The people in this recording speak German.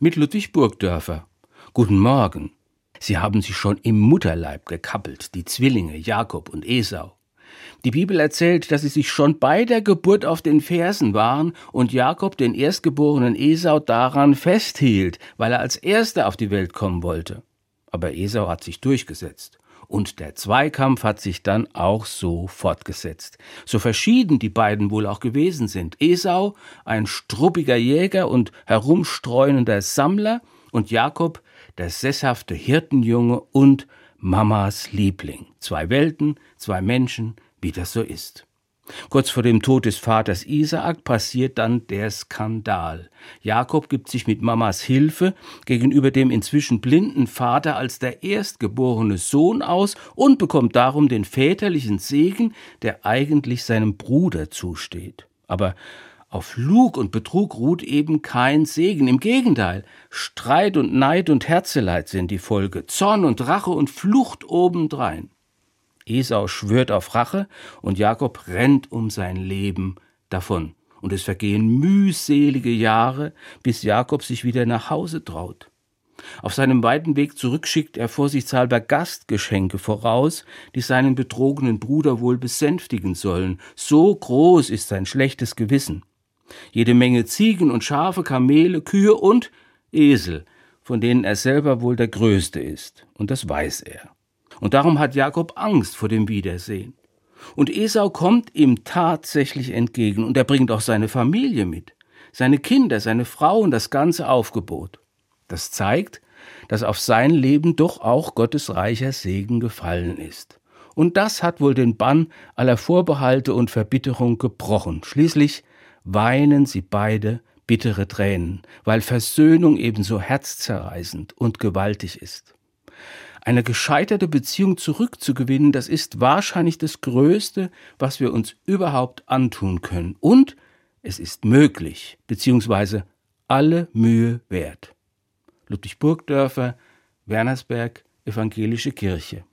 mit Ludwig Burgdörfer. Guten Morgen. Sie haben sich schon im Mutterleib gekappelt, die Zwillinge Jakob und Esau. Die Bibel erzählt, dass sie sich schon bei der Geburt auf den Fersen waren und Jakob den erstgeborenen Esau daran festhielt, weil er als erster auf die Welt kommen wollte. Aber Esau hat sich durchgesetzt. Und der Zweikampf hat sich dann auch so fortgesetzt. So verschieden die beiden wohl auch gewesen sind. Esau, ein struppiger Jäger und herumstreunender Sammler, und Jakob, der sesshafte Hirtenjunge und Mamas Liebling. Zwei Welten, zwei Menschen, wie das so ist. Kurz vor dem Tod des Vaters Isaak passiert dann der Skandal. Jakob gibt sich mit Mamas Hilfe gegenüber dem inzwischen blinden Vater als der erstgeborene Sohn aus und bekommt darum den väterlichen Segen, der eigentlich seinem Bruder zusteht. Aber auf Lug und Betrug ruht eben kein Segen. Im Gegenteil, Streit und Neid und Herzeleid sind die Folge, Zorn und Rache und Flucht obendrein. Esau schwört auf Rache und Jakob rennt um sein Leben davon. Und es vergehen mühselige Jahre, bis Jakob sich wieder nach Hause traut. Auf seinem weiten Weg zurück schickt er vorsichtshalber Gastgeschenke voraus, die seinen betrogenen Bruder wohl besänftigen sollen. So groß ist sein schlechtes Gewissen. Jede Menge Ziegen und Schafe, Kamele, Kühe und Esel, von denen er selber wohl der Größte ist. Und das weiß er. Und darum hat Jakob Angst vor dem Wiedersehen. Und Esau kommt ihm tatsächlich entgegen und er bringt auch seine Familie mit, seine Kinder, seine Frau und das ganze Aufgebot. Das zeigt, dass auf sein Leben doch auch Gottes reicher Segen gefallen ist. Und das hat wohl den Bann aller Vorbehalte und Verbitterung gebrochen. Schließlich weinen sie beide bittere Tränen, weil Versöhnung ebenso herzzerreißend und gewaltig ist. Eine gescheiterte Beziehung zurückzugewinnen, das ist wahrscheinlich das Größte, was wir uns überhaupt antun können. Und es ist möglich, beziehungsweise alle Mühe wert. Ludwig Burgdörfer, Wernersberg, Evangelische Kirche.